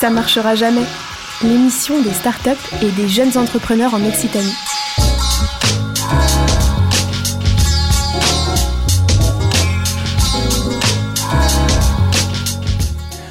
Ça marchera jamais. L'émission des startups et des jeunes entrepreneurs en Occitanie.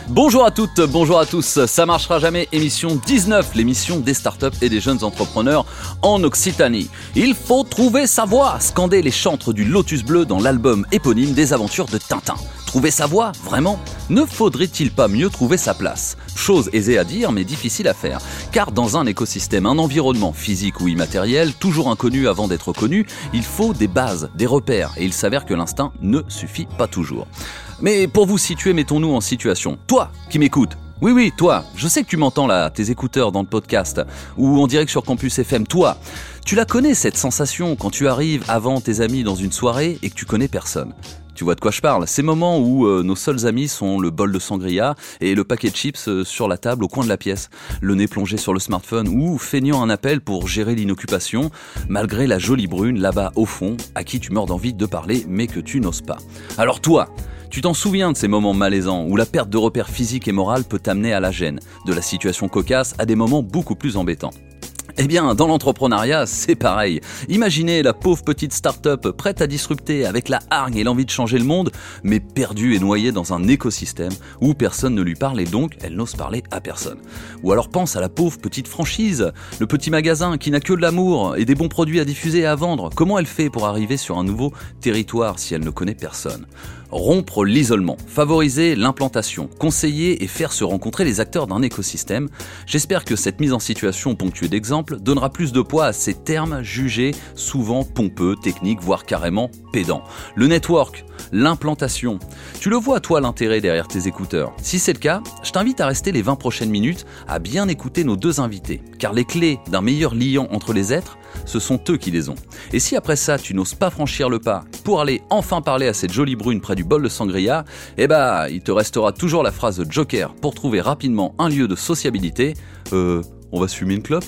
Bonjour à toutes, bonjour à tous, ça marchera jamais, émission 19, l'émission des startups et des jeunes entrepreneurs en Occitanie. Il faut trouver sa voie, scander les chantres du Lotus Bleu dans l'album éponyme des aventures de Tintin. Trouver sa voie, vraiment. Ne faudrait-il pas mieux trouver sa place? Chose aisée à dire mais difficile à faire, car dans un écosystème, un environnement physique ou immatériel, toujours inconnu avant d'être connu, il faut des bases, des repères, et il s'avère que l'instinct ne suffit pas toujours. Mais pour vous situer, mettons-nous en situation. Toi qui m'écoutes, oui, oui, toi, je sais que tu m'entends là, tes écouteurs dans le podcast, ou en direct sur Campus FM, toi, tu la connais cette sensation quand tu arrives avant tes amis dans une soirée et que tu connais personne. Tu vois de quoi je parle Ces moments où euh, nos seuls amis sont le bol de sangria et le paquet de chips euh, sur la table au coin de la pièce, le nez plongé sur le smartphone ou feignant un appel pour gérer l'inoccupation, malgré la jolie brune là-bas au fond, à qui tu meurs d'envie de parler mais que tu n'oses pas. Alors toi, tu t'en souviens de ces moments malaisants où la perte de repères physiques et morales peut t'amener à la gêne, de la situation cocasse à des moments beaucoup plus embêtants. Eh bien, dans l'entrepreneuriat, c'est pareil. Imaginez la pauvre petite start-up prête à disrupter avec la hargne et l'envie de changer le monde, mais perdue et noyée dans un écosystème où personne ne lui parle et donc elle n'ose parler à personne. Ou alors pense à la pauvre petite franchise, le petit magasin qui n'a que de l'amour et des bons produits à diffuser et à vendre. Comment elle fait pour arriver sur un nouveau territoire si elle ne connaît personne? Rompre l'isolement, favoriser l'implantation, conseiller et faire se rencontrer les acteurs d'un écosystème. J'espère que cette mise en situation ponctuée d'exemples donnera plus de poids à ces termes jugés souvent pompeux, techniques, voire carrément pédants. Le network, l'implantation. Tu le vois toi l'intérêt derrière tes écouteurs. Si c'est le cas, je t'invite à rester les 20 prochaines minutes à bien écouter nos deux invités, car les clés d'un meilleur liant entre les êtres, ce sont eux qui les ont. Et si après ça tu n'oses pas franchir le pas pour aller enfin parler à cette jolie brune près du bol de sangria, eh bah il te restera toujours la phrase de Joker pour trouver rapidement un lieu de sociabilité. Euh, on va se fumer une clope?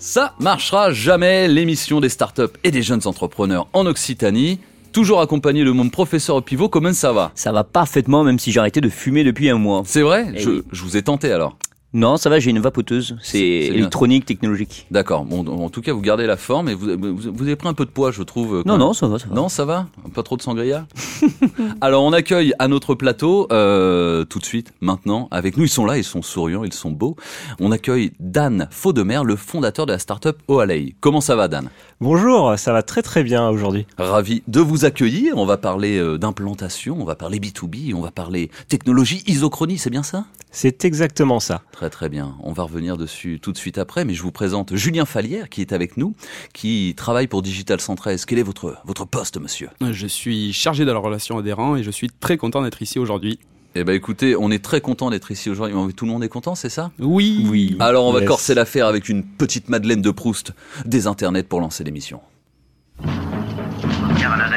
Ça marchera jamais, l'émission des startups et des jeunes entrepreneurs en Occitanie. Toujours accompagné de mon professeur au pivot, comment ça va? Ça va parfaitement, même si j'ai arrêté de fumer depuis un mois. C'est vrai? Eh je, oui. je vous ai tenté alors. Non, ça va, j'ai une vapoteuse. C'est- bien. électronique, technologique. D'accord. Bon, en tout cas, vous gardez la forme et vous, vous, vous avez pris un peu de poids, je trouve. euh, Non, même. non, ça va, ça va. Non, ça va Pas trop de sangria Alors, on accueille à notre plateau, euh, tout de suite, maintenant, avec nous, ils sont là, ils sont souriants, ils sont beaux. On accueille Dan Faudemer, le fondateur de la startup Oalei. Comment ça va, Dan? Bonjour, ça va très très bien aujourd'hui. Ravi de vous accueillir. On va parler euh, d'implantation, on va parler B2B, on va parler technologie, isochronie, c'est bien ça? C'est exactement ça. Très très bien. On va revenir dessus tout de suite après, mais je vous présente Julien Fallière qui est avec nous, qui travaille pour Digital 113. Quel est votre, votre poste, monsieur? Je suis chargé de la relation adhérent et je suis très content d'être ici aujourd'hui. Eh ben écoutez, on est très content d'être ici aujourd'hui. Tout le monde est content, c'est ça? Oui, Oui. Alors on va Yes. corser l'affaire avec une petite Madeleine de Proust des internets pour lancer l'émission.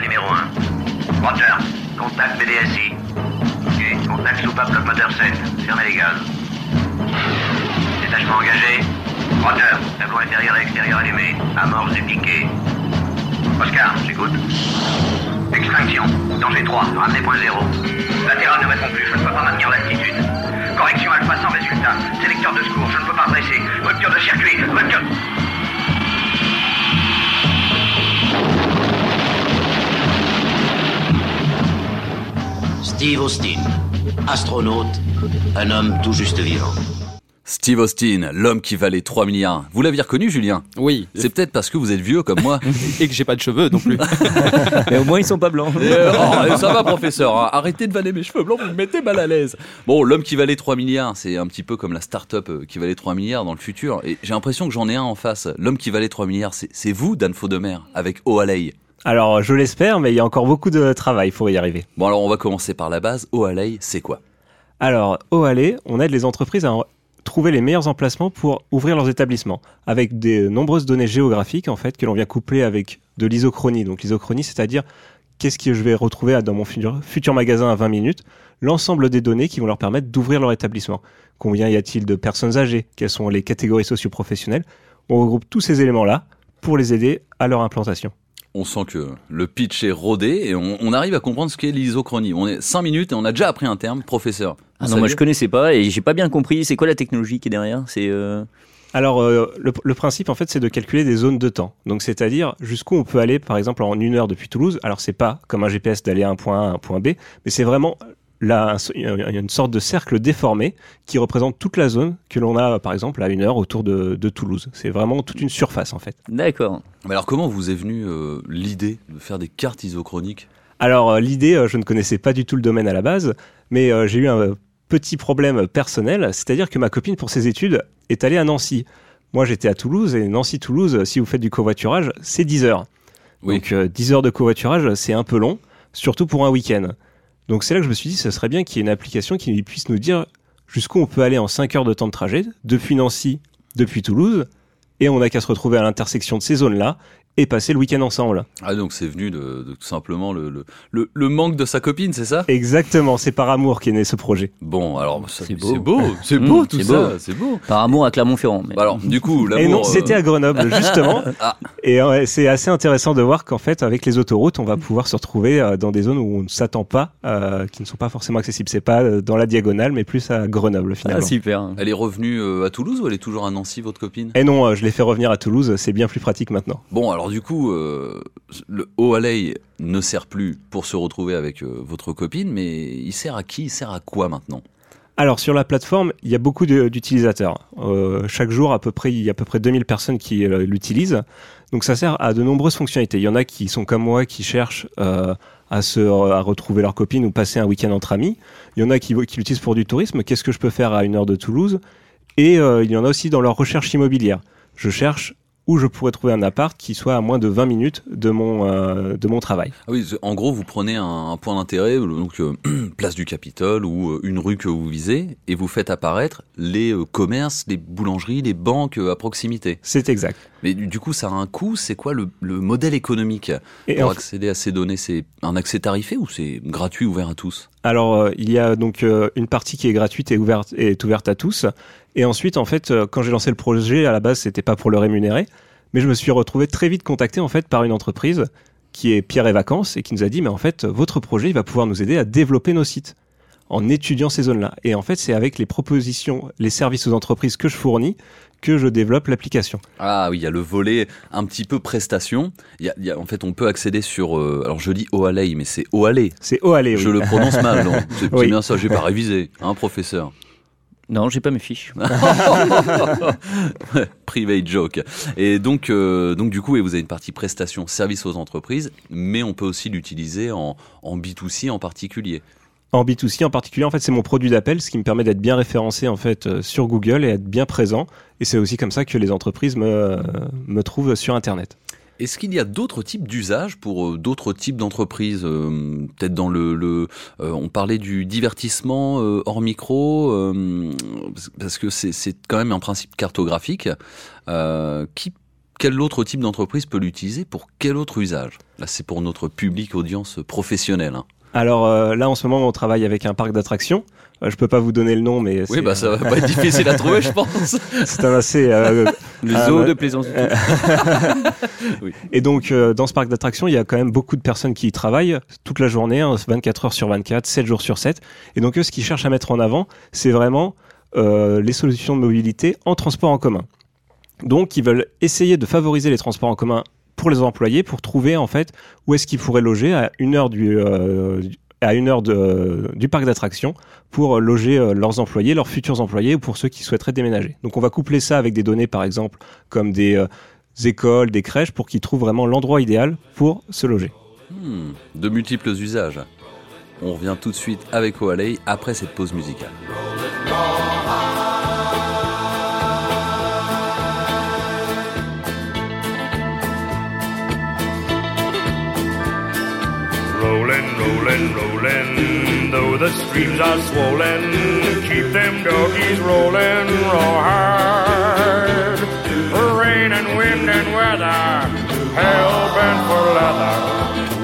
Numéro 1. Roger. Contact BDSI. Ok. Contact soupape bloc moteur 7. Fermez les gaz. Détachement engagé. Roger. Tableau intérieur et extérieur allumé. Amorce du piqué. Oscar, j'écoute. Extinction. Danger 3. Ramenez point 0. Latéral ne répond plus. Je ne peux pas maintenir l'altitude. Correction alpha sans résultat. Sélecteur de secours. Je ne peux pas dresser. Rupture de circuit. Rupture. Steve Austin, astronaute, un homme tout juste vivant. Steve Austin, l'homme qui valait 3 milliards. Vous l'aviez reconnu, Julien? Oui. C'est peut-être parce que vous êtes vieux comme moi. Et que j'ai pas de cheveux non plus. Mais au moins, ils sont pas blancs. Euh, oh, ça va, professeur. hein. Arrêtez de vanner mes cheveux blancs, vous me mettez mal à l'aise. Bon, l'homme qui valait 3 milliards, c'est un petit peu comme la start-up euh, qui valait 3 milliards dans le futur. Et j'ai l'impression que j'en ai un en face. L'homme qui valait 3 milliards, c'est vous, Dan Faudemer, avec Oalei. Alors je l'espère, mais il y a encore beaucoup de travail pour y arriver. Bon, alors on va commencer par la base. Oalei, c'est quoi? Alors Allé, on aide les entreprises à trouver les meilleurs emplacements pour ouvrir leurs établissements, avec des nombreuses données géographiques en fait que l'on vient coupler avec de l'isochronie. Donc l'isochronie, c'est-à-dire qu'est-ce que je vais retrouver dans mon futur, futur magasin à 20 minutes, l'ensemble des données qui vont leur permettre d'ouvrir leur établissement. Combien y a-t-il de personnes âgées? Quelles sont les catégories socio-professionnelles? On regroupe tous ces éléments-là pour les aider à leur implantation. On sent que le pitch est rodé et on, on arrive à comprendre ce qu'est l'isochronie. On est 5 minutes et on a déjà appris un terme, professeur. Ah non, moi je connaissais pas et j'ai pas bien compris. C'est quoi la technologie qui est derrière? C'est euh, Alors, euh, le, le principe, en fait, c'est de calculer des zones de temps. Donc, c'est-à-dire jusqu'où on peut aller, par exemple, en une heure depuis Toulouse. Alors, c'est pas comme un GPS d'aller à un point A à un point B, mais c'est vraiment un- une sorte de cercle déformé qui représente toute la zone que l'on a, par exemple, à une heure autour de, de Toulouse. C'est vraiment toute une surface, en fait. d'accord. Mais alors comment vous est venue euh, l'idée de faire des cartes isochroniques? Alors, euh, l'idée, euh, je ne connaissais pas du tout le domaine à la base, mais euh, j'ai eu un petit problème personnel, c'est-à-dire que ma copine, pour ses études, est allée à Nancy. Moi, j'étais à Toulouse, et Nancy-Toulouse, si vous faites du covoiturage, c'est 10 heures. Oui. Donc, euh, 10 heures de covoiturage, c'est un peu long, surtout pour un week-end. Donc, c'est là que je me suis dit, ce serait bien qu'il y ait une application qui puisse nous dire jusqu'où on peut aller en 5 heures de temps de trajet, depuis Nancy, depuis Toulouse, et on n'a qu'à se retrouver à l'intersection de ces zones-là, et passer le week-end ensemble. Ah donc c'est venu de, de tout simplement le, le, le, le manque de sa copine, c'est ça? Exactement, c'est par amour qu'est né ce projet. Bon alors C'est c'est beau. beau, c'est Mmh, beau tout c'est ça, beau. c'est beau. Par amour à Clermont-Ferrand. mais- Bah alors du coup Et l'amour. non, c'était euh, à Grenoble, justement. Ah. Et euh, c'est assez intéressant de voir qu'en fait, avec les autoroutes, on va pouvoir se retrouver euh, dans des zones où on ne s'attend pas, euh, qui ne sont pas forcément accessibles. C'est pas euh, dans la diagonale, mais plus à Grenoble, Ah, finalement. super. Elle est revenue euh, à Toulouse ou elle est toujours à Nancy votre copine? Et non, euh, je l'ai fait revenir à Toulouse, c'est bien plus pratique maintenant. Bon alors du coup euh, le O'Halley ne sert plus pour se retrouver avec euh, votre copine, mais il sert à qui? Il sert à quoi maintenant? Alors sur la plateforme, il y a beaucoup d'utilisateurs. Euh, chaque jour, à peu près, il y a à peu près 2000 personnes qui euh, l'utilisent. Donc ça sert à de nombreuses fonctionnalités. Il y en a qui sont comme moi, qui cherchent à se à retrouver leur copine ou passer un week-end entre amis. Il y en a qui, l'utilisent pour du tourisme. Qu'est-ce que je peux faire à une heure de Toulouse? Et il y en a aussi dans leur recherche immobilière. Je cherche où je pourrais trouver un appart qui soit à moins de 20 minutes de mon euh, de mon travail. Ah oui, en gros, vous prenez un, un point d'intérêt, donc euh, place du Capitole ou euh, une rue que vous visez, et vous faites apparaître les commerces, les boulangeries, les banques à proximité. C'est exact. Mais du, coup, ça a un coût. C'est quoi le, le modèle économique Et pour accéder à ces données? C'est un accès tarifé ou c'est gratuit, ouvert à tous? Alors, euh, il y a donc euh, une partie qui est gratuite et ouverte, est ouverte à tous. Et ensuite, en fait, euh, quand j'ai lancé le projet, à la base, c'était pas pour le rémunérer, mais je me suis retrouvé très vite contacté en fait par une entreprise qui est Pierre et Vacances et qui nous a dit, mais en fait, votre projet, il va pouvoir nous aider à développer nos sites en étudiant ces zones-là. Et en fait, c'est avec les propositions, les services aux entreprises que je fournis que je développe l'application. Ah oui, il y a le volet un petit peu prestation. Il y a, il y a- en fait, on peut accéder sur. euh, alors, je dis O'Halley, mais c'est O'Halley. C'est allez, oui. Je le prononce mal, non C'est c'est Oui. bien ça. J'ai pas révisé, hein, professeur. Non, j'ai pas mes fiches. Private joke. Et donc, euh, donc du coup, et vous avez une partie prestation, service aux entreprises, mais on peut aussi l'utiliser en, en B2C en particulier. En B2C en particulier, en fait, c'est mon produit d'appel, ce qui me permet d'être bien référencé en fait euh, sur Google et être bien présent. Et c'est aussi comme ça que les entreprises me, euh, me trouvent sur Internet. Est-ce qu'il y a d'autres types d'usages pour euh, d'autres types d'entreprises Peut-être dans le, on parlait du divertissement hors micro, parce que c'est quand même un principe cartographique. Quel autre type d'entreprise peut l'utiliser pour quel autre usage? Là, c'est pour notre public audience professionnelle. hein. Alors euh, là, en ce moment, on travaille avec un parc d'attractions. Euh, je peux pas vous donner le nom, mais Oui, bah ça va pas être difficile à trouver, je pense. c'est un assez. euh, Le zoo de plaisance. Et donc, euh, dans ce parc d'attractions, il y a quand même beaucoup de personnes qui y travaillent toute la journée, hein, 24 heures sur 24, 7 jours sur 7. Et donc, eux, ce qu'ils cherchent à mettre en avant, c'est vraiment euh, les solutions de mobilité en transport en commun. Donc, ils veulent essayer de favoriser les transports en commun pour les employés, pour trouver en fait où est-ce qu'ils pourraient loger à une heure du, euh, à une heure de, du parc d'attractions pour loger euh, leurs employés, leurs futurs employés ou pour ceux qui souhaiteraient déménager. Donc, on va coupler ça avec des données, par exemple, comme des euh, écoles, des crèches, pour qu'ils trouvent vraiment l'endroit idéal pour se loger. Hmm, de multiples usages. On revient tout de suite avec O'Halley après cette pause musicale. Rolling, rolling, though the streams are swollen, keep them doggies rolling raw hard. Rain and wind and weather, hell bent for leather,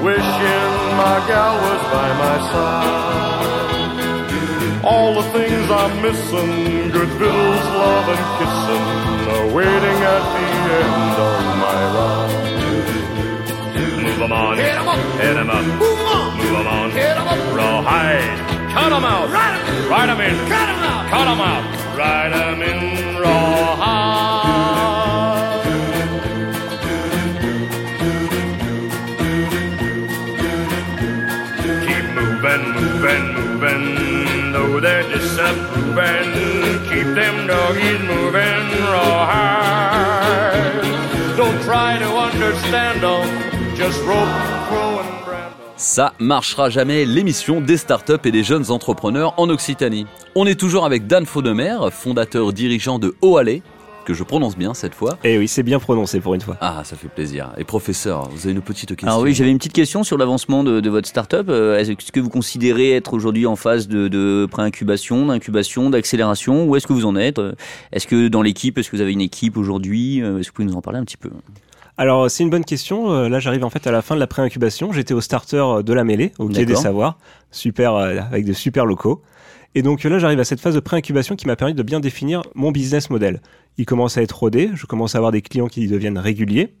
wishing my gal was by my side. All the things I'm missing, good bills, love and kissing, are waiting at the end of my ride. Move 'em on. Hit 'em up. Hit 'em up. Move 'em on. Move 'em on. Hit 'em up. Rawhide. Cut 'em out. Ride 'em in. Cut 'em out. Cut 'em out. Ride 'em in rawhide. Keep moving, moving, moving. Though they're disapproving, keep them doggies moving rawhide. Don't try to understand them, Ça marchera jamais, l'émission des startups et des jeunes entrepreneurs en Occitanie. On est toujours avec Dan Faudemer, fondateur dirigeant de Oale, que je prononce bien cette fois. Et oui, c'est bien prononcé pour une fois. Ah, ça fait plaisir. Et professeur, vous avez une petite question Alors oui, j'avais une petite question sur l'avancement de, de votre startup. Euh, Est-ce que vous considérez être aujourd'hui en phase de, de pré-incubation, d'incubation, d'accélération? Où est-ce que vous en êtes? Euh, Est-ce que dans l'équipe, est-ce que vous avez une équipe aujourd'hui? Euh, Est-ce que vous pouvez nous en parler un petit peu? Alors, c'est une bonne question. Euh, Là, j'arrive en fait à la fin de la pré-incubation. J'étais au starter de la mêlée, au Quai des. Savoirs, super, euh, avec de super locaux. Et donc là, j'arrive à cette phase de pré-incubation qui m'a permis de bien définir mon business model. Il commence à être rodé, je commence à avoir des clients qui deviennent réguliers.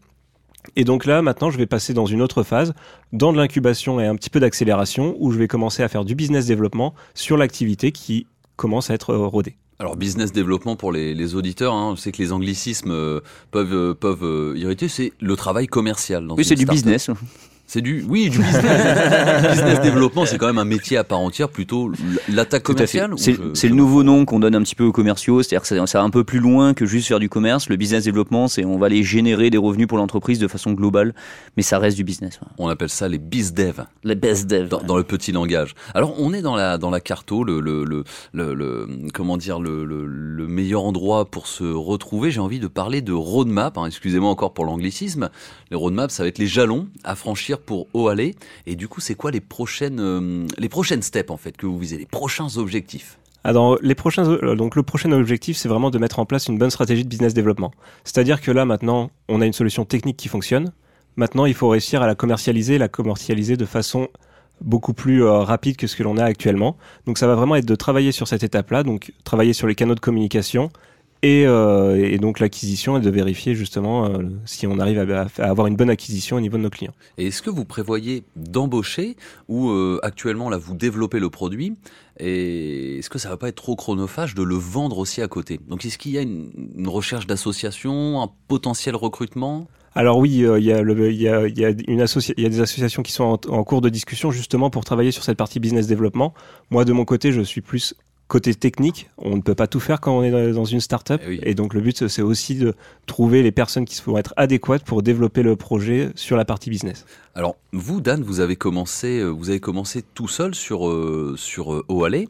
Et donc là, maintenant, je vais passer dans une autre phase, dans de l'incubation et un petit peu d'accélération, où je vais commencer à faire du business développement sur l'activité qui commence à être euh, rodée. Alors business développement pour les, les auditeurs, hein, je sais que les anglicismes euh, peuvent euh, peuvent euh, irriter, c'est le travail commercial. Dans Oui, c'est du business. C'est du oui du business. business développement, c'est quand même un métier à part entière, plutôt l'attaque commerciale. C'est je- le nouveau nom qu'on donne un petit peu aux commerciaux, c'est-à-dire que c'est- ça va un peu plus loin que juste faire du commerce. Le business développement, c'est on va aller générer des revenus pour l'entreprise de façon globale, mais ça reste du business. ouais. On appelle ça les bizdev. Les best dev. dans, dans le petit langage. Alors on est dans la dans la carto, le le le, le, le- comment dire le, le, le meilleur endroit pour se retrouver. J'ai envie de parler de roadmap. hein, Excusez-moi encore pour l'anglicisme. Les roadmaps, ça va être les jalons à franchir pour Oale. Et du coup, c'est quoi les prochaines euh, les prochaines steps en fait que vous visez, les prochains objectifs? Alors, les prochains, euh, donc le prochain objectif, c'est vraiment de mettre en place une bonne stratégie de business développement. C'est-à-dire que là, maintenant, on a une solution technique qui fonctionne. Maintenant, il faut réussir à la commercialiser, la commercialiser de façon beaucoup plus euh, rapide que ce que l'on a actuellement. Donc, ça va vraiment être de travailler sur cette étape-là, donc travailler sur les canaux de communication et, euh, et donc l'acquisition et de vérifier justement euh, si on arrive à, à avoir une bonne acquisition au niveau de nos clients. Et est-ce que vous prévoyez d'embaucher ou euh, actuellement là vous développez le produit et est-ce que ça va pas être trop chronophage de le vendre aussi à côté? Donc est-ce qu'il y a une, une recherche d'association, un potentiel recrutement? Alors oui, euh, il y, a le- il y, a, il y, a une associa- il y a des associations qui sont en, en cours de discussion justement pour travailler sur cette partie business développement. Moi, de mon côté, je suis plus côté technique. On ne peut pas tout faire quand on est dans- une start-up. Eh oui. Et donc le but, c'est aussi de trouver les personnes qui vont être adéquates pour développer le projet sur la partie business. Alors vous Dan, vous avez commencé euh, vous avez commencé tout seul sur euh, sur euh, Oale.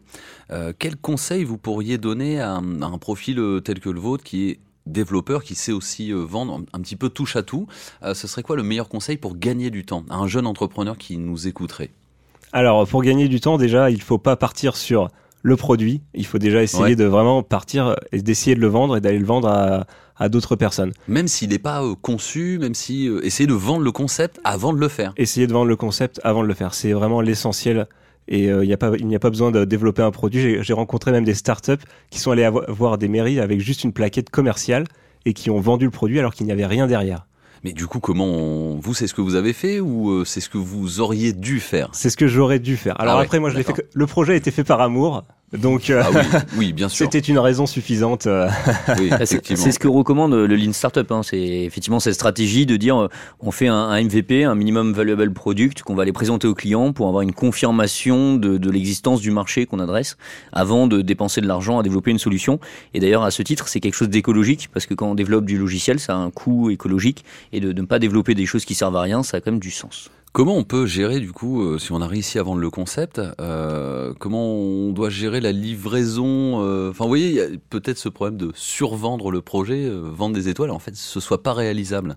Euh, quel conseil vous pourriez donner à un, à un profil tel que le vôtre qui est développeur qui sait aussi vendre un, petit peu touche à tout, Euh, ce serait quoi le meilleur conseil pour gagner du temps à un jeune entrepreneur qui nous écouterait? Alors, pour gagner du temps, déjà, il faut pas partir sur le produit. Il faut déjà essayer Ouais. de vraiment partir et d'essayer de le vendre et d'aller le vendre à, à d'autres personnes. Même s'il n'est pas euh, conçu, même si euh, essayer de vendre le concept avant de le faire. essayer de vendre le concept avant de le faire. C'est vraiment l'essentiel. Et euh, il n'y a pas, il n'y a pas besoin de développer un produit. J'ai- rencontré même des startups qui sont allés avo- voir des mairies avec juste une plaquette commerciale et qui ont vendu le produit alors qu'il n'y avait rien derrière. Mais du coup, comment on- vous, c'est ce que vous avez fait ou euh, c'est ce que vous auriez dû faire? C'est ce que j'aurais dû faire. Alors Ah ouais, après, moi, je l'ai fait. Le projet a été fait par amour, donc euh, Ah oui, oui, bien sûr. c'était une raison suffisante. euh, Oui, C'est effectivement. c'est ce que recommande le Lean Startup. Hein. C'est effectivement cette stratégie de dire euh, on fait un, un MVP, un minimum valuable product, qu'on va aller présenter au client pour avoir une confirmation de, de l'existence du marché qu'on adresse avant de dépenser de l'argent à développer une solution. Et d'ailleurs, à ce titre, c'est quelque chose d'écologique parce que quand on développe du logiciel, ça a un coût écologique et de de ne pas développer des choses qui servent à rien, ça a quand même du sens. Comment on peut gérer du coup, euh, si on a réussi à vendre le concept, euh, comment on doit gérer la livraison euh, Enfin, vous voyez, il y a peut-être ce problème de survendre le projet, vendre des étoiles, en fait, ce soit pas réalisable.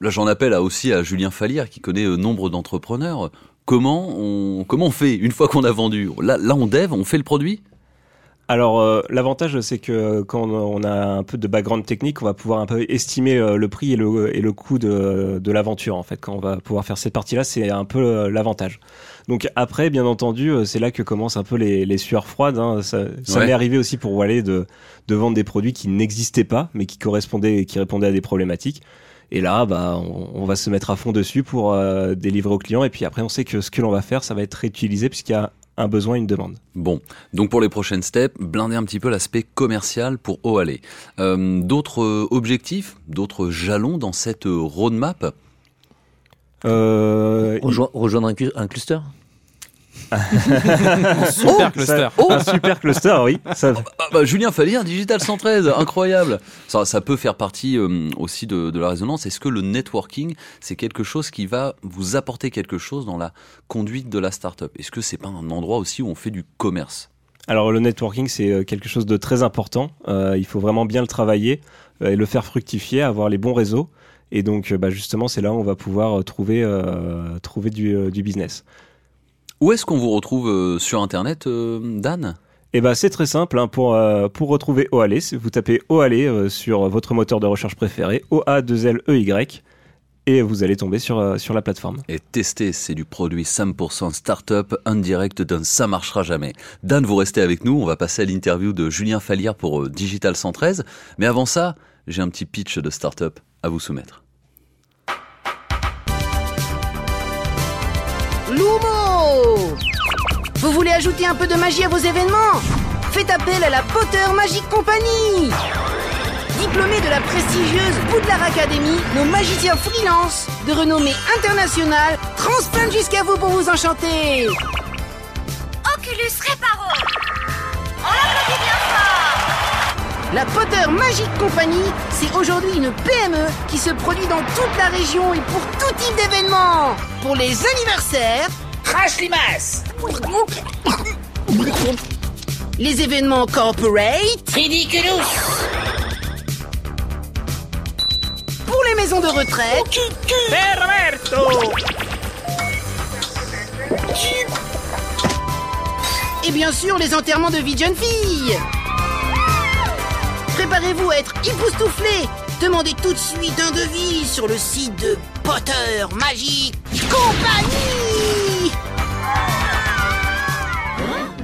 Là, j'en appelle aussi à Julien Fallière, qui connaît nombre d'entrepreneurs. Comment on comment on fait une fois qu'on a vendu? Là, là, on dev, on fait le produit? Alors euh, l'avantage c'est que quand on a un peu de background technique, on va pouvoir un peu estimer euh, le prix et le, et le coût de, de l'aventure en fait. Quand on va pouvoir faire cette partie-là, c'est un peu euh, l'avantage. Donc après, bien entendu, euh, c'est là que commencent un peu les, les sueurs froides. hein. Ça, ça Ouais. m'est arrivé aussi pour Wallet de, de vendre des produits qui n'existaient pas, mais qui correspondaient et qui répondaient à des problématiques. Et là, bah, on, on va se mettre à fond dessus pour euh, délivrer aux clients. Et puis après, on sait que ce que l'on va faire, ça va être réutilisé puisqu'il y a un besoin, une demande. Bon, donc pour les prochaines steps, blinder un petit peu l'aspect commercial pour Oale. Euh, d'autres objectifs, d'autres jalons dans cette roadmap? Euh, Rejo- rejoindre un cluster? Super cluster. ça- un super cluster, oui. Ça, Ah bah, Julien Fallière, Digital 113, incroyable. Ça, ça peut faire partie euh, aussi de, de la résonance. Est-ce que le networking, c'est quelque chose qui va vous apporter quelque chose dans la conduite de la startup? Est-ce que c'est pas un endroit aussi où on fait du commerce? Alors le networking, c'est euh, quelque chose de très important. Euh, il faut vraiment bien le travailler et le faire fructifier, avoir les bons réseaux. Et donc, bah, justement, c'est là où on va pouvoir trouver, euh, trouver du, euh, du business. Où est-ce qu'on vous retrouve euh, sur Internet, euh, Dan? Et ben c'est très simple. hein, pour, euh, pour retrouver Oale, vous tapez Oale euh, sur votre moteur de recherche préféré, O-A-2-L-E-Y, et vous allez tomber sur, euh, sur la plateforme. Et tester, c'est du produit 100% startup indirect d'un ça marchera jamais. Dan, vous restez avec nous. On va passer à l'interview de Julien Fallière pour euh, Digital 113. Mais avant ça, j'ai un petit pitch de startup à vous soumettre. Vous voulez ajouter un peu de magie à vos événements? Faites appel à la Potter Magic Company. Diplômés de la prestigieuse Poudlard Academy, nos magiciens freelance de renommée internationale transplantent jusqu'à vous pour vous enchanter. Oculus Reparo. On l'applaudit bien fort. La Potter Magic Company, c'est aujourd'hui une PME qui se produit dans toute la région et pour tout type d'événements. Pour les anniversaires, Crash Limace les événements corporate, Ridiculous pour les maisons de retraite, Perverto et bien sûr les enterrements de vie de jeunes filles. Préparez-vous à être époustouflés. Demandez tout de suite un devis sur le site de Potter Magic Company.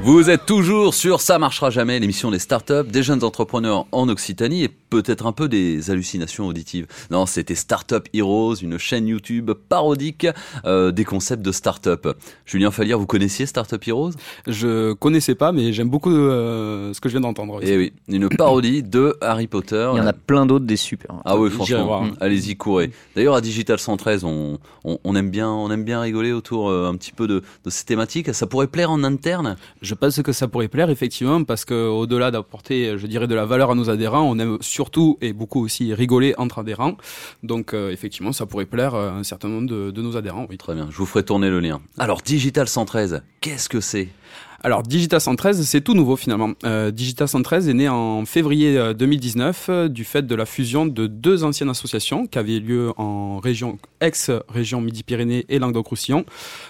Vous êtes toujours sur Ça marchera jamais, l'émission des startups, des jeunes entrepreneurs en Occitanie et peut-être un peu des hallucinations auditives. Non, c'était Startup Heroes, une chaîne YouTube parodique euh, des concepts de startup. Julien Fallière, vous connaissiez Startup Heroes? Je connaissais pas, mais j'aime beaucoup euh, ce que je viens d'entendre. Eh oui, une parodie de Harry Potter. Il y en a plein d'autres des super. Ah oui, franchement, voir. hum, allez-y, courez. D'ailleurs, à Digital 113, on, on, on aime bien, on aime bien rigoler autour euh, un petit peu de, de ces thématiques. Ça pourrait plaire en interne? Je pense que ça pourrait plaire effectivement parce que au-delà d'apporter, je dirais, de la valeur à nos adhérents, on aime surtout et beaucoup aussi rigoler entre adhérents. Donc euh, effectivement, ça pourrait plaire à un certain nombre de, de nos adhérents. Oui. Très bien, je vous ferai tourner le lien. Alors, Digital 113, qu'est-ce que c'est? Alors Digital 113, c'est tout nouveau finalement. Euh, Digital 113 est né en février euh, 2019 euh, du fait de la fusion de deux anciennes associations qui avaient lieu en région ex-région Midi-Pyrénées et Languedoc-Roussillon.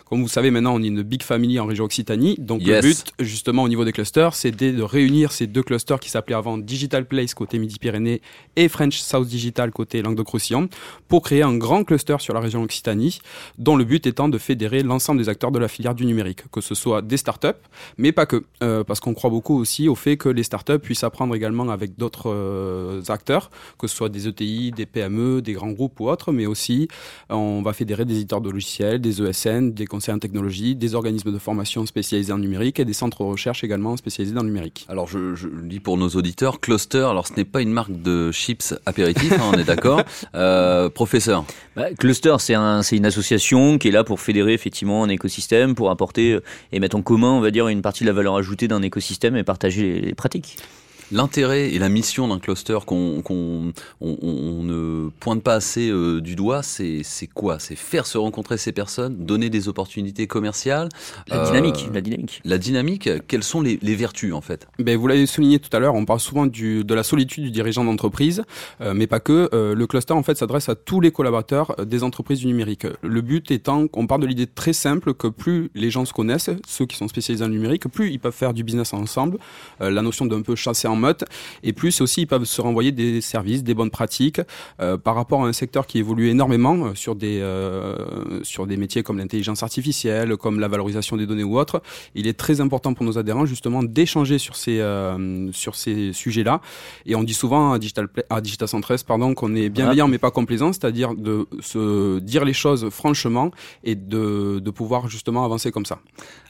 Comme vous savez maintenant, on est une big family en région Occitanie. Donc Yes. le but justement au niveau des clusters, c'était de réunir ces deux clusters qui s'appelaient avant Digital Place côté Midi-Pyrénées et French South Digital côté Languedoc-Roussillon pour créer un grand cluster sur la région Occitanie dont le but étant de fédérer l'ensemble des acteurs de la filière du numérique, que ce soit des startups, mais pas que, euh, parce qu'on croit beaucoup aussi au fait que les startups puissent apprendre également avec d'autres euh, acteurs, que ce soit des ETI, des PME, des grands groupes ou autres, mais aussi on va fédérer des éditeurs de logiciels, des ESN, des conseillers en technologie, des organismes de formation spécialisés en numérique et des centres de recherche également spécialisés dans le numérique. Alors, je, je le dis pour nos auditeurs, Cluster, alors ce n'est pas une marque de chips apéritifs, hein, on est d'accord. Euh, professeur, Bah, Cluster, c'est un, c'est une association qui est là pour fédérer effectivement un écosystème, pour apporter et mettre en commun, on va dire, une partie de la valeur ajoutée d'un écosystème et partager les, pratiques. L'intérêt et la mission d'un cluster qu'on qu'on on, on- on ne pointe pas assez euh, du doigt, c'est c'est quoi? C'est faire se rencontrer ces personnes, donner des opportunités commerciales. La Euh, dynamique, la dynamique. La dynamique, quelles sont les, les vertus en fait? Ben, vous l'avez souligné tout à l'heure, on parle souvent du, de la solitude du dirigeant d'entreprise, euh, mais pas que. Euh, le cluster, en fait, s'adresse à tous les collaborateurs euh, des entreprises du numérique. Le but étant qu'on part de l'idée très simple que plus les gens se connaissent, ceux qui sont spécialisés dans le numérique, plus ils peuvent faire du business ensemble. Euh, la notion d'un peu chasser en meute. Et plus aussi, ils peuvent se renvoyer des services, des bonnes pratiques euh, par rapport à un secteur qui évolue énormément euh, sur des euh, sur des métiers comme l'intelligence artificielle, comme la valorisation des données ou autres. Il est très important pour nos adhérents justement d'échanger sur ces euh, sur ces sujets-là. Et on dit souvent à Digital à Digital 113 pardon qu'on est bienveillant mais pas complaisant, c'est-à-dire de se dire les choses franchement et de de pouvoir justement avancer comme ça.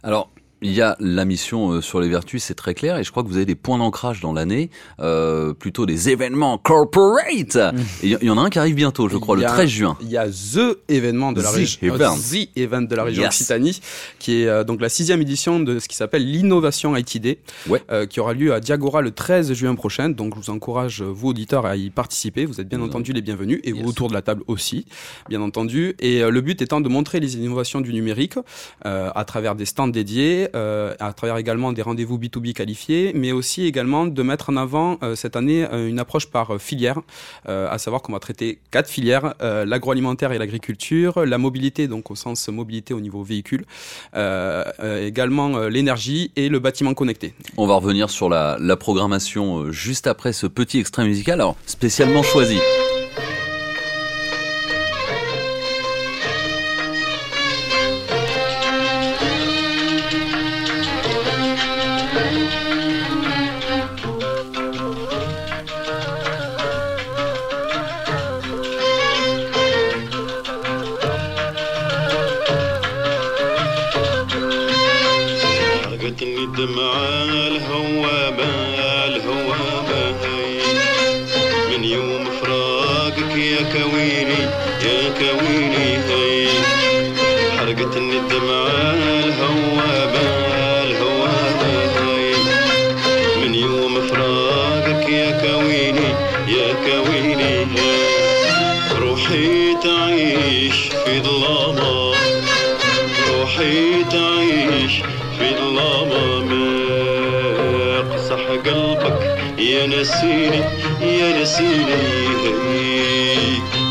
Alors, il y a la mission euh, sur les vertus, c'est très clair, et je crois que vous avez des points d'ancrage dans l'année, euh, plutôt des événements corporate. Il y, en a un qui arrive bientôt, je crois, le y a- 13 juin. Il y a The Événement de la région, Event. The Event de la région Yes. Occitanie, qui est euh, donc la sixième édition de ce qui s'appelle l'innovation ITD, Ouais. euh, qui aura lieu à Diagora le 13 juin prochain. Donc je vous encourage, euh, vous auditeurs, à y participer. Vous êtes bien entendu les bienvenus, et Yes. vous autour de la table aussi, bien entendu. Et euh, le but étant de montrer les innovations du numérique euh, à travers des stands dédiés, euh, à travers également des rendez-vous B2B qualifiés, mais aussi également de mettre en avant euh, cette année euh, une approche par filière, à savoir qu'on va traiter quatre filières l'agroalimentaire et l'agriculture, la mobilité donc au sens mobilité au niveau véhicule, également l'énergie et le bâtiment connecté. On va revenir sur la, programmation juste après ce petit extrait musical, spécialement choisi. نسيني يا نسيني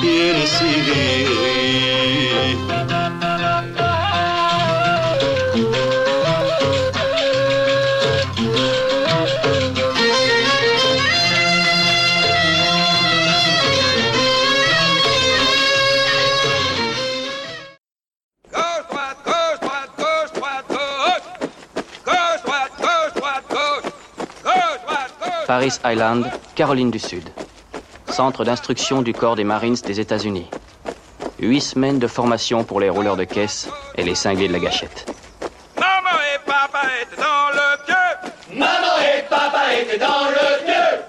يا نسيني Paris Island, Caroline du Sud. Centre d'instruction du corps des Marines des États-Unis. Huit semaines de formation pour les rouleurs de caisse et les cinglés de la gâchette. Maman et papa étaient dans le pieu. Maman et papa étaient dans le vieux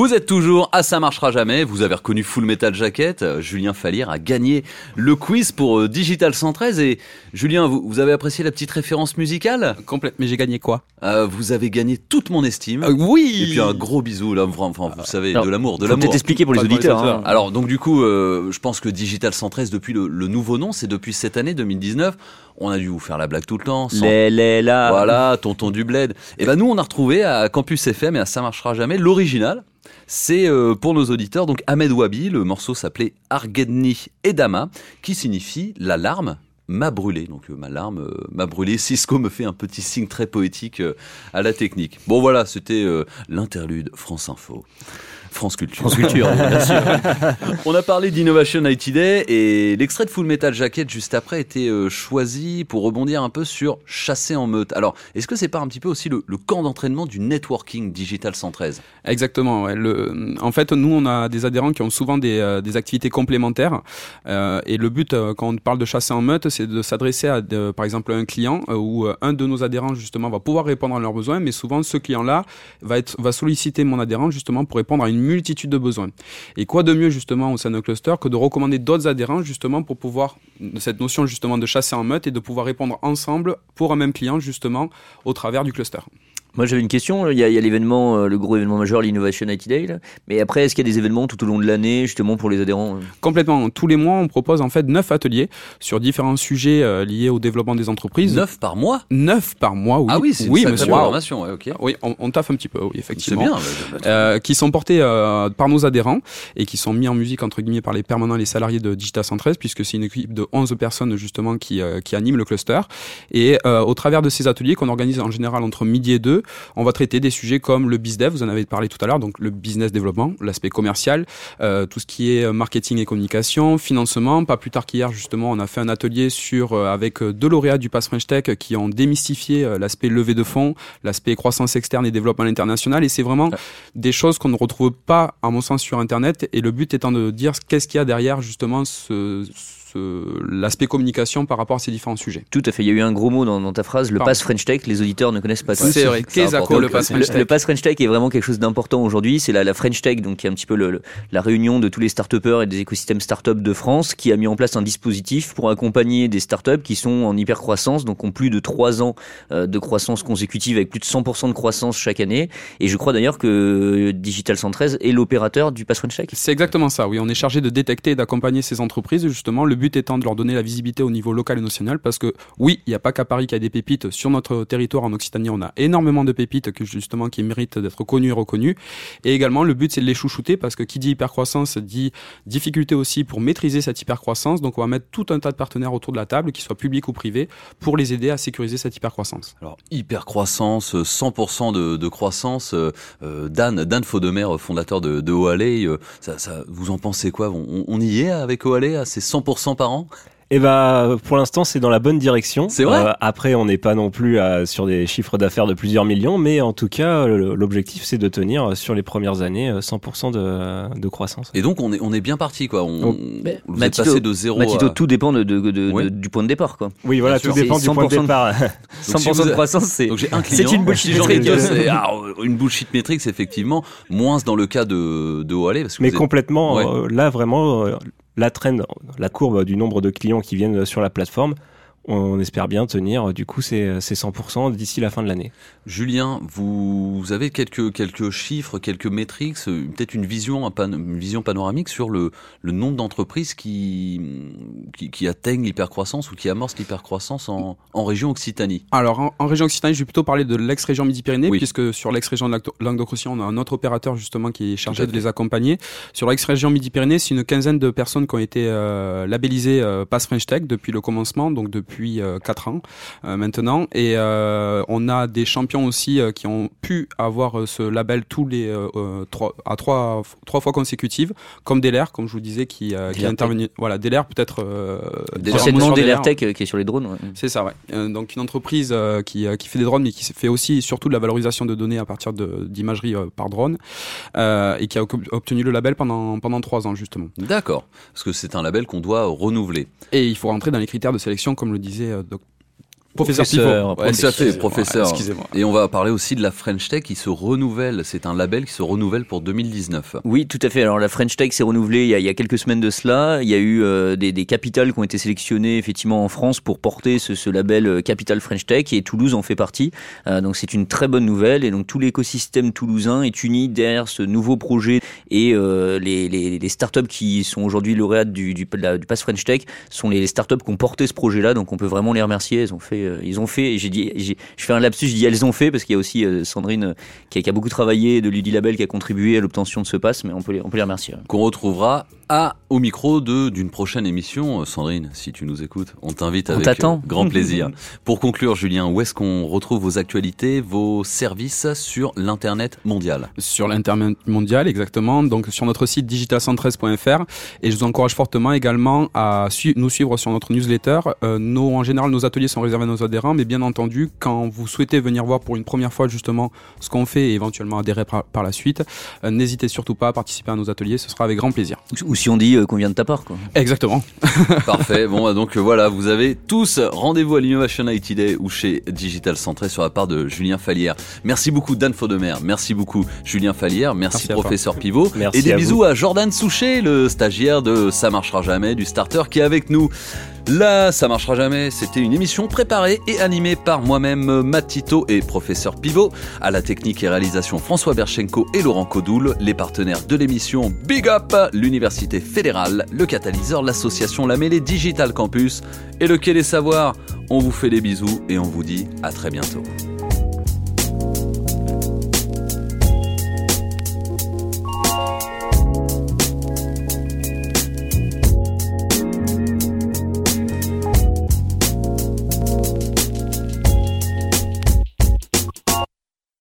Vous êtes toujours à Ça marchera jamais. Vous avez reconnu Full Metal Jacket. Euh, Julien Fallière a gagné le quiz pour euh, Digital 113. Et Julien, vous, vous avez apprécié la petite référence musicale? Complète. Mais j'ai gagné quoi? Euh, Vous avez gagné toute mon estime. Euh, Oui. Et puis un gros bisou là, enfin, vous savez, de l'amour, de l'amour. peut-être expliquer pour les auditeurs. hein. Alors donc du coup, euh, je pense que Digital 113 depuis le, le nouveau nom, c'est depuis cette année 2019. On a dû vous faire la blague tout le temps. sans- Les, les, là. Voilà, tonton du bled. Et ben nous, on a retrouvé à Campus FM et à Ça marchera jamais l'original. C'est euh, pour nos auditeurs donc Ahmed Wabi. Le morceau s'appelait Argedni Edama, qui signifie l'alarme m'a brûlé. Donc euh, ma larme euh, m'a brûlé. Cisco me fait un petit signe très poétique à la technique. Bon voilà, c'était l'interlude France Info. France Culture. France Culture, bien sûr. On a parlé d'Innovation IT Day et l'extrait de Full Metal Jacket juste après était euh, choisi pour rebondir un peu sur chasser en meute. Alors, est-ce que c'est pas un petit peu aussi le, le camp d'entraînement du networking Digital 113 Exactement. Ouais. Le, en fait, nous, on a des adhérents qui ont souvent des, euh, des activités complémentaires. Euh, et le but, euh, quand on parle de chasser en meute, c'est de s'adresser à, de- par exemple, à un client euh, où euh, un de nos adhérents, justement, va pouvoir répondre à leurs besoins. Mais souvent, ce client-là va, être, va solliciter mon adhérent, justement, pour répondre à une multitude de besoins. Et quoi de mieux, justement, au sein d'un cluster que de recommander d'autres adhérents, justement, pour pouvoir, cette notion, justement, de chasser en meute et de pouvoir répondre ensemble pour un même client, justement, au travers du cluster. Moi j'avais une question, il y a, l'événement, euh, le gros événement majeur, l'Innovation IT Day, là. mais après est-ce qu'il y a des événements tout au long de l'année justement pour les adhérents euh Complètement. Tous les mois, on propose en fait neuf ateliers sur différents sujets euh, liés au développement des entreprises. Neuf par mois? Neuf par mois, oui. Ah oui, c'est une oui, sacrée monsieur. programmation, ouais, ok. Oui, on, on taffe un petit peu, oui, C'est effectivement. bien. bah, Euh, qui sont portés euh, par nos adhérents et qui sont mis en musique entre guillemets par les permanents et les salariés de Digital 113 puisque c'est une équipe de 11 personnes justement qui, euh, qui anime le cluster et euh, au travers de ces ateliers qu'on organise en général entre midi et on va traiter des sujets comme le bizdev vous en avez parlé tout à l'heure donc le business développement l'aspect commercial euh, tout ce qui est euh, marketing et communication financement. Pas plus tard qu'hier justement on a fait un atelier sur euh, avec deux lauréats du Pass French Tech qui ont démystifié euh, l'aspect levée de fonds l'aspect croissance externe et développement international et c'est vraiment des choses qu'on ne retrouve pas, à mon sens, sur Internet. Et le but étant de dire qu'est-ce qu'il y a derrière, justement, ce, ce- l'aspect communication par rapport à ces différents sujets. Tout à fait, il y a eu un gros mot dans, dans ta phrase, le Pardon. pass French Tech, les auditeurs ne connaissent pas. C'est vrai. Qu'est-ce quoi le Pass French le, Tech le Pass French Tech est vraiment quelque chose d'important aujourd'hui. C'est la, la French Tech, donc qui est un petit peu le, le- la réunion de tous les start et des écosystèmes start-up de France, qui a mis en place un dispositif pour accompagner des start-up qui sont en hyper croissance, donc ont plus de 3 ans euh, de croissance consécutive avec plus de 100% de croissance chaque année. Et je crois d'ailleurs que Digital 113 est l'opérateur du Pass French Tech. C'est exactement ça, oui. On est chargé de détecter et d'accompagner ces entreprises, justement. Le but étant de leur donner la visibilité au niveau local et national, parce que oui, il n'y a pas qu'à Paris qu'il y a des pépites. Sur notre territoire en Occitanie, on a énormément de pépites que, justement, qui méritent d'être connues et reconnues. Et également, le but, c'est de les chouchouter, parce que qui dit hypercroissance dit difficulté aussi pour maîtriser cette hypercroissance. Donc, on va mettre tout un tas de partenaires autour de la table, qu'ils soient publics ou privés, pour les aider à sécuriser cette hypercroissance. Alors, hyper croissance, 100% de, croissance. euh, euh, Dan, Dan Faudemer, fondateur de, de Oalley, euh, ça, vous en pensez quoi? On, on y est avec Oalley à ces 100% par an? Et bah, pour l'instant, c'est dans la bonne direction. C'est vrai? Euh, Après, on n'est pas non plus à- sur des chiffres d'affaires de plusieurs millions, mais en tout cas, l'objectif, c'est de tenir euh, sur les premières années euh, 100% de, de croissance. Et donc, on est, on est bien parti, quoi. On, Oh. vous êtes Matito- passé de zéro Matito, à... tout dépend de, de- de- Oui. de- du point de départ. Quoi. Oui, voilà, Bien tout sûr. dépend du point de 100% départ. 100% si vous de croissance, c'est Donc j'ai un c'est client. une bullshit c'est ah, une bullshit metric, c'est effectivement moins dans le cas de de que Mais vous êtes- complètement, Ouais. euh, là vraiment, euh, la trend, la courbe du nombre de clients qui viennent sur la plateforme, on espère bien tenir euh, du coup ces, ces 100% d'ici la fin de l'année. Julien, vous, vous avez quelques quelques chiffres, quelques métriques, euh, peut-être une vision un pan- une vision panoramique sur le le nombre d'entreprises qui, qui qui atteignent l'hypercroissance ou qui amorcent l'hypercroissance en en région Occitanie. Alors, en, en région Occitanie, je vais plutôt parler de l'ex-région Midi-Pyrénées, Oui. puisque sur l'ex-région de Languedoc- Languedoc-Roussillon, on a un autre opérateur justement qui est chargé de les accompagner. Sur l'ex-région Midi-Pyrénées, c'est une quinzaine de personnes qui ont été euh, labellisées euh, Pass French Tech depuis le commencement, donc depuis euh, quatre ans euh, maintenant. Et euh, on a des champions aussi euh, qui ont pu avoir euh, ce label tous les euh, euh, trois, à trois, trois fois consécutives, comme Deler, comme je vous disais, qui, euh, qui a intervenu. Voilà, Deler peut-être. Euh, C'est le nom. Tech euh, qui est sur les drones. ouais. C'est ça, ouais. Euh, donc une entreprise euh, qui, euh, qui fait des drones, mais qui fait aussi surtout de la valorisation de données à partir d'imagerie euh, par drone, euh, et qui a ob- obtenu le label pendant pendant trois ans justement. D'accord, parce que c'est un label qu'on doit renouveler. Et il faut rentrer dans les critères de sélection, comme le disait euh, professeur Professeur, Pivot. Ouais, tout à fait, excusez-moi, professeur. Excusez-moi. Et on va parler aussi de la French Tech qui se renouvelle. C'est un label qui se renouvelle pour 2019. Oui, tout à fait. Alors la French Tech s'est renouvelée il y, a, il y a quelques semaines de cela. Il y a eu euh, des, des capitales qui ont été sélectionnées effectivement en France pour porter ce, ce label euh, Capital French Tech et Toulouse en fait partie. Euh, donc c'est une très bonne nouvelle et donc tout l'écosystème toulousain est uni derrière ce nouveau projet et euh, les, les, les startups qui sont aujourd'hui lauréates du, du, la- du Pass French Tech sont les startups qui ont porté ce projet-là. Donc on peut vraiment les remercier. Ils ont fait, euh, ils ont fait. et J'ai je fais un lapsus, je dis elles ont fait parce qu'il y a aussi euh, Sandrine euh, qui a, beaucoup travaillé de Ludi Label qui a contribué à l'obtention de ce pass, mais on peut on peut les remercier. Qu'on retrouvera à au micro de d'une prochaine émission. Euh, Sandrine, si tu nous écoutes, on t'invite On avec t'attend. euh, grand plaisir. Pour conclure, Julien, où est-ce qu'on retrouve vos actualités, vos services sur l'internet mondial? Sur l'internet mondial, exactement. Donc sur notre site digital113.fr. Et je vous encourage fortement également à nous suivre sur notre newsletter. Euh, nos, en général, nos ateliers sont réservés à nos adhérents, mais bien entendu, quand vous souhaitez venir voir pour une première fois justement ce qu'on fait et éventuellement adhérer par, par la suite, euh, n'hésitez surtout pas à participer à nos ateliers. Ce sera avec grand plaisir. Ou si on dit euh, qu'on vient de ta part, quoi. Exactement. Parfait. Bon, bah, donc euh, voilà, vous avez tous rendez-vous à l'Innovation IT Day ou chez Digital Centré sur la part de Julien Fallière. Merci beaucoup Dan Faudemer, merci beaucoup Julien Fallière, merci, professeur Pivot Merci et des à bisous vous. à Jordan Souchet, le stagiaire de Ça marchera jamais du starter qui est avec nous. Là, ça marchera jamais. C'était une émission préparée et animée par moi-même, Matito et professeur Pivot. À la technique et réalisation, François Berchenko et Laurent Codoul. Les partenaires de l'émission, Big Up, l'Université fédérale, le Catalyseur, l'association La Mêlée Digital Campus et le Quai des Savoirs. On vous fait des bisous et on vous dit à très bientôt.